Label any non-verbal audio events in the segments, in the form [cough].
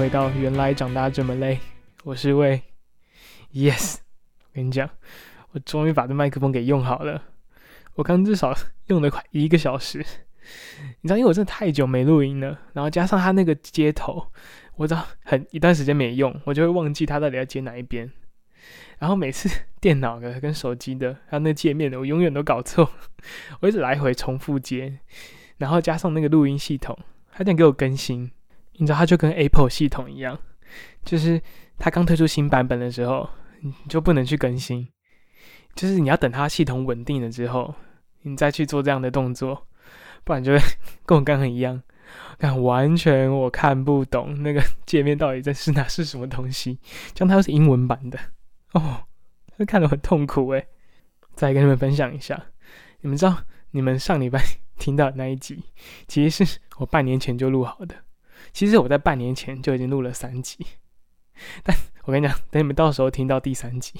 回到原来长大这么累，我是为，Yes，我跟你讲，我终于把这麦克风给用好了。我刚至少用了快一个小时，你知道，因为我真的太久没录音了，然后加上它那个接头，我知道很一段时间没用，我就会忘记它到底要接哪一边。然后每次电脑的跟手机的，还有那界面的，我永远都搞错，[laughs] 我一直来回重复接。然后加上那个录音系统，还想给我更新。你知道，它就跟 Apple 系统一样，就是它刚推出新版本的时候，你就不能去更新，就是你要等它系统稳定了之后，你再去做这样的动作，不然就会 [laughs] 跟我刚刚一样，看完全我看不懂那个 [laughs] 界面到底在是哪是什么东西，像它又是英文版的哦，会看得很痛苦诶。再跟你们分享一下，你们知道你们上礼拜 [laughs] 听到的那一集，其实是我半年前就录好的。其实我在半年前就已经录了三集，[laughs] 但我跟你讲，等你们到时候听到第三集，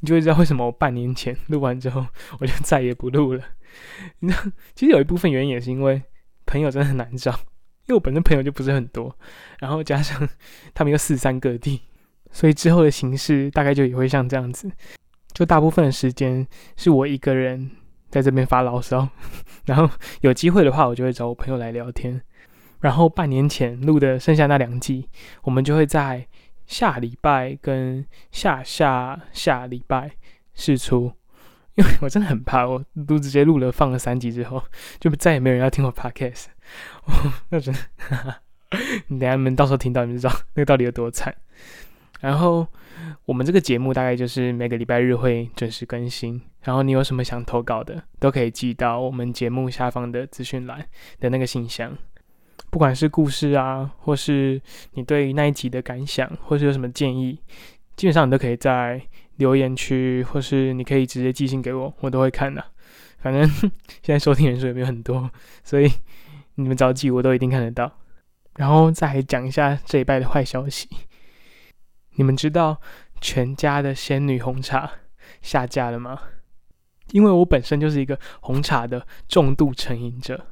你就会知道为什么我半年前录完之后，我就再也不录了。[laughs] 你知道，其实有一部分原因也是因为朋友真的很难找，因为我本身朋友就不是很多，然后加上他们又四散各地，所以之后的形式大概就也会像这样子，就大部分的时间是我一个人在这边发牢骚，[laughs] 然后有机会的话，我就会找我朋友来聊天。然后半年前录的剩下那两季，我们就会在下礼拜跟下下下礼拜试出，[laughs] 因为我真的很怕，我都直接录了放了三集之后，就再也没有人要听我 podcast，[laughs] 那真的，[laughs] 你等下你们到时候听到你们知道那个到底有多惨。然后我们这个节目大概就是每个礼拜日会准时更新，然后你有什么想投稿的，都可以寄到我们节目下方的资讯栏的那个信箱。不管是故事啊，或是你对那一集的感想，或是有什么建议，基本上你都可以在留言区，或是你可以直接寄信给我，我都会看的。反正 [laughs] 现在收听人数也没有很多，所以你们着急我都一定看得到。然后再讲一下这一拜的坏消息，你们知道全家的仙女红茶下架了吗？因为我本身就是一个红茶的重度成瘾者。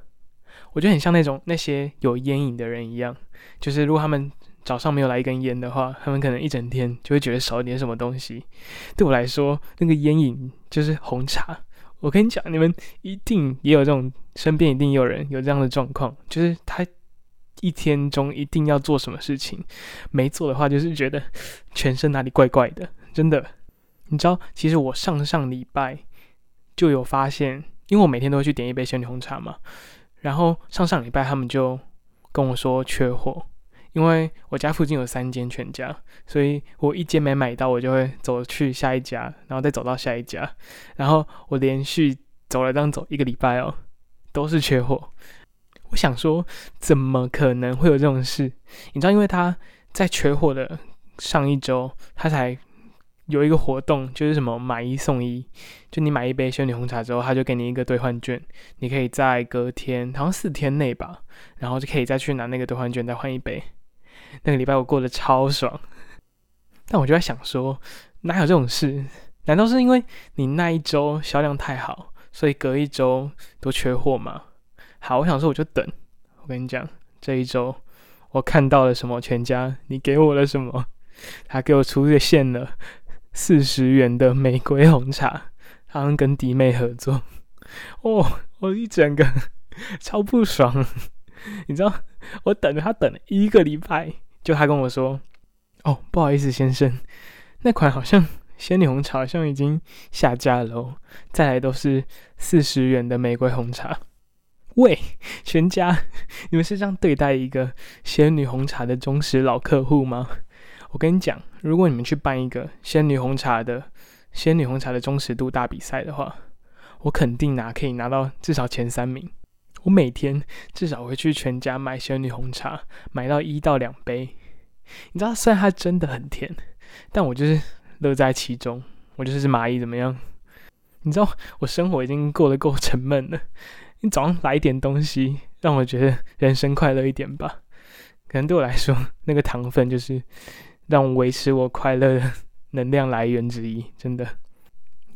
我觉得很像那种那些有烟瘾的人一样，就是如果他们早上没有来一根烟的话，他们可能一整天就会觉得少一点什么东西。对我来说，那个烟瘾就是红茶。我跟你讲，你们一定也有这种，身边一定有人有这样的状况，就是他一天中一定要做什么事情，没做的话就是觉得全身哪里怪怪的。真的，你知道，其实我上上礼拜就有发现，因为我每天都会去点一杯仙女红茶嘛。然后上上礼拜他们就跟我说缺货，因为我家附近有三间全家，所以我一间没买到，我就会走去下一家，然后再走到下一家，然后我连续走了这样走一个礼拜哦，都是缺货。我想说，怎么可能会有这种事？你知道，因为他在缺货的上一周，他才。有一个活动，就是什么买一送一，就你买一杯仙女红茶之后，他就给你一个兑换券，你可以在隔天，好像四天内吧，然后就可以再去拿那个兑换券再换一杯。[laughs] 那个礼拜我过得超爽，但我就在想说，哪有这种事？难道是因为你那一周销量太好，所以隔一周都缺货吗？好，我想说我就等。我跟你讲，这一周我看到了什么？全家，你给我了什么？他给我出现了。四十元的玫瑰红茶，好像跟弟妹合作哦，我一整个超不爽。[laughs] 你知道，我等着他等了一个礼拜，就他跟我说：“哦，不好意思，先生，那款好像仙女红茶好像已经下架了哦，再来都是四十元的玫瑰红茶。”喂，全家，你们是这样对待一个仙女红茶的忠实老客户吗？我跟你讲，如果你们去办一个仙女红茶的仙女红茶的忠实度大比赛的话，我肯定拿可以拿到至少前三名。我每天至少会去全家买仙女红茶，买到一到两杯。你知道，虽然它真的很甜，但我就是乐在其中。我就是蚂蚁怎么样？你知道，我生活已经过得够沉闷了。你早上来一点东西，让我觉得人生快乐一点吧。可能对我来说，那个糖分就是。让我维持我快乐的能量来源之一，真的。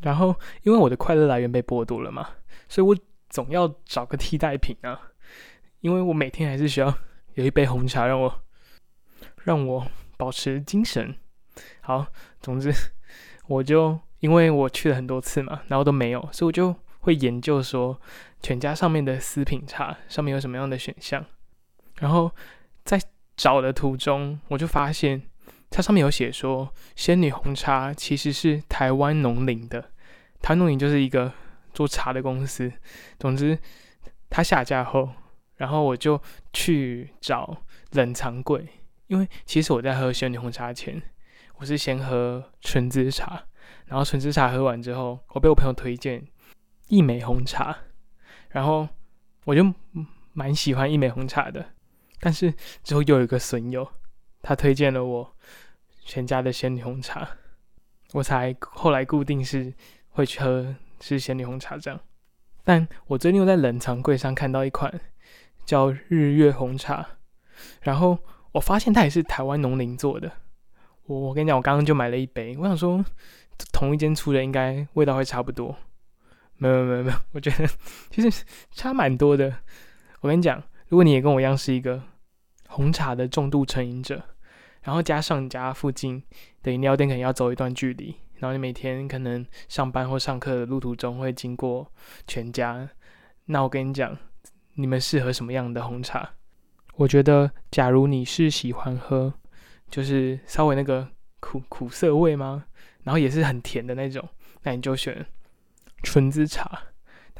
然后，因为我的快乐来源被剥夺了嘛，所以我总要找个替代品啊。因为我每天还是需要有一杯红茶，让我让我保持精神。好，总之我就因为我去了很多次嘛，然后都没有，所以我就会研究说全家上面的私品茶上面有什么样的选项，然后在找的途中，我就发现它上面有写说仙女红茶其实是台湾农林的，台湾农林就是一个做茶的公司。总之，它下架后，然后我就去找冷藏柜，因为其实我在喝仙女红茶前，我是先喝纯芝茶，然后纯芝茶喝完之后，我被我朋友推荐益美红茶，然后我就蛮喜欢益美红茶的。但是之后又有一个损友，他推荐了我全家的仙女红茶，我才后来固定是会去喝是仙女红茶这样。但我最近又在冷藏柜上看到一款叫日月红茶，然后我发现它也是台湾农林做的。我我跟你讲，我刚刚就买了一杯，我想说同一间出的应该味道会差不多，没有没有没有，我觉得 [laughs] 其实差蛮多的。我跟你讲。如果你也跟我一样是一个红茶的重度成瘾者，然后加上你家附近的饮料店可能要走一段距离，然后你每天可能上班或上课的路途中会经过全家，那我跟你讲，你们适合什么样的红茶？我觉得，假如你是喜欢喝，就是稍微那个苦苦涩味吗？然后也是很甜的那种，那你就选纯芝茶。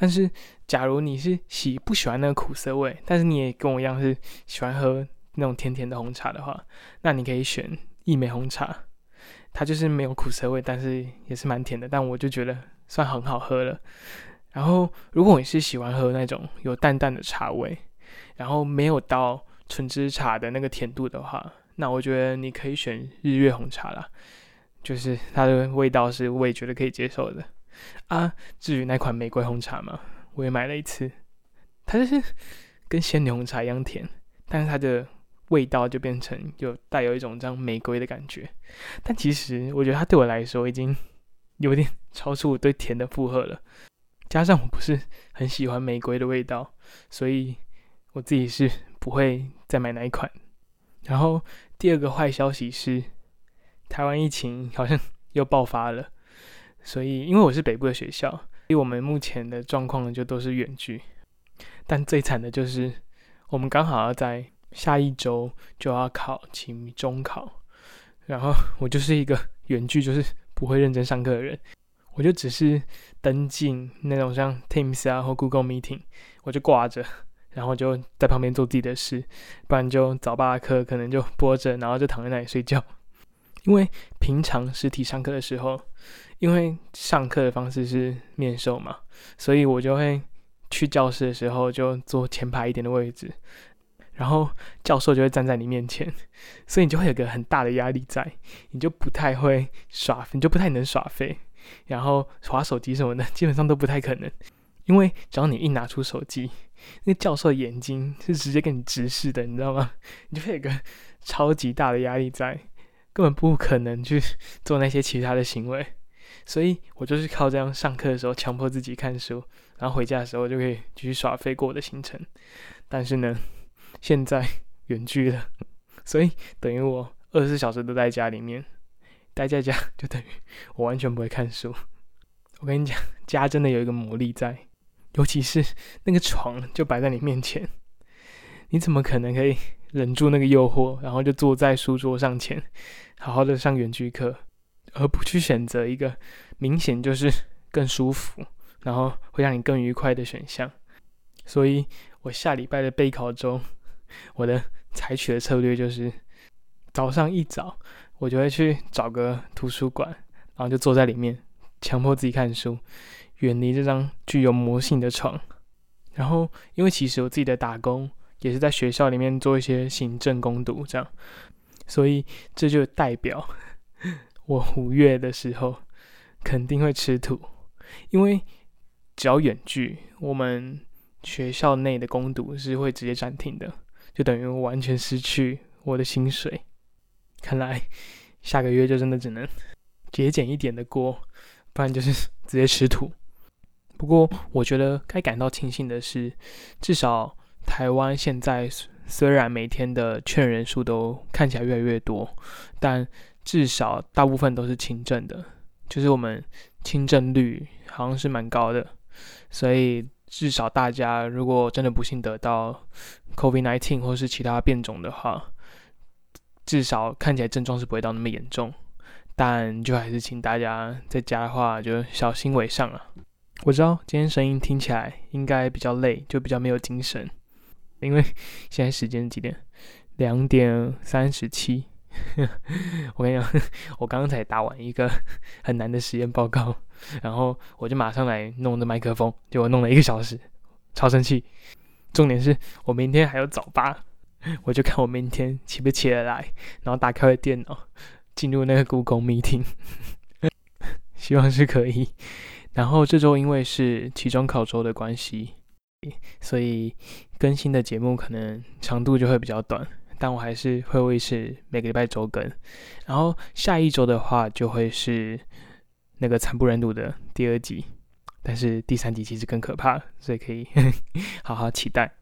但是，假如你是喜不喜欢那个苦涩味，但是你也跟我一样是喜欢喝那种甜甜的红茶的话，那你可以选益美红茶，它就是没有苦涩味，但是也是蛮甜的，但我就觉得算很好喝了。然后，如果你是喜欢喝那种有淡淡的茶味，然后没有到纯汁茶的那个甜度的话，那我觉得你可以选日月红茶啦，就是它的味道是我也觉得可以接受的。啊，至于那款玫瑰红茶嘛，我也买了一次，它就是跟仙女红茶一样甜，但是它的味道就变成有带有一种这样玫瑰的感觉。但其实我觉得它对我来说已经有点 [laughs] 超出我对甜的负荷了，加上我不是很喜欢玫瑰的味道，所以我自己是不会再买那一款。然后第二个坏消息是，台湾疫情好像 [laughs] 又爆发了。所以，因为我是北部的学校，所以我们目前的状况，就都是远距。但最惨的就是，我们刚好要在下一周就要考期中考，然后我就是一个远距，就是不会认真上课的人，我就只是登进那种像 Teams 啊或 Google Meeting，我就挂着，然后就在旁边做自己的事，不然就早八课可能就播着，然后就躺在那里睡觉。因为平常实体上课的时候，因为上课的方式是面授嘛，所以我就会去教室的时候就坐前排一点的位置，然后教授就会站在你面前，[laughs] 所以你就会有个很大的压力在，你就不太会耍，你就不太能耍废，然后耍手机什么的 [laughs] 基本上都不太可能，因为只要你一拿出手机，那教授的眼睛是直接跟你直视的，你知道吗？[laughs] 你就会有个超级大的压力在。根本不可能去做那些其他的行为，所以我就是靠这样上课的时候强迫自己看书，然后回家的时候就可以继续耍飞过我的行程。但是呢，现在 [laughs] 远距了，[laughs] 所以等于我二十四小时都在家里面，待在家就等于我完全不会看书。[laughs] 我跟你讲，家真的有一个魔力在，尤其是那个床就摆在你面前，你怎么可能可以？忍住那个诱惑，然后就坐在书桌上前，好好的上远距课，而不去选择一个明显就是更舒服，然后会让你更愉快的选项。所以我下礼拜的备考中，我的采取的策略就是早上一早，我就会去找个图书馆，然后就坐在里面，强迫自己看书，远离这张具有魔性的床。然后，因为其实我自己的打工。也是在学校里面做一些行政攻读，这样，所以这就代表 [laughs] 我五月的时候肯定会吃土，因为只要远距，我们学校内的攻读是会直接暂停的，就等于完全失去我的薪水。看来下个月就真的只能节俭一点的过，不然就是 [laughs] 直接吃土。不过我觉得该感到庆幸的是，至少。台湾现在虽然每天的确认人数都看起来越来越多，但至少大部分都是轻症的，就是我们轻症率好像是蛮高的，所以至少大家如果真的不幸得到 COVID-19 或是其他变种的话，至少看起来症状是不会到那么严重。但就还是请大家在家的话就小心为上啊！我知道今天声音听起来应该比较累，就比较没有精神，因为现在时间几点？两点三十七。[laughs] 我跟你讲，[laughs] 我刚才打完一个 [laughs] 很难的实验报告，然后我就马上来弄的麦克风，结果弄了一个小时，超生气。重点是我明天还有早八，我就看我明天起不起得来，然后打开电脑。进入那个故宫 Meeting，希望是可以。然后这周因为是期中考周的关系，所以更新的节目可能长度就会比较短。但我还是会维持每个礼拜周更。然后下一周的话就会是那个惨不忍睹的第二集，但是第三集其实更可怕，所以可以 [laughs] 好好期待。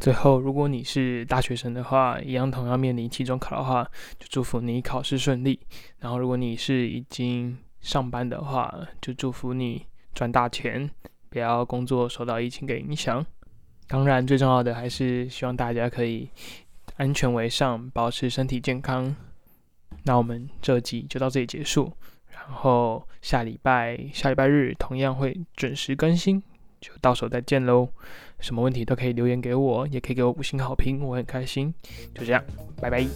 最后，如果你是大学生的话，一样同样面临期中考的话，就祝福你考试顺利。然后，如果你是已经上班的话，就祝福你赚大钱，不要工作受到疫情的影响。当然，最重要的还是希望大家可以安全为上，保持身体健康。那我们这集就到这里结束，然后下礼拜下礼拜日同样会准时更新。就到时候再见喽！什么问题都可以留言给我，也可以给我五星好评，我很开心。就这样，拜拜。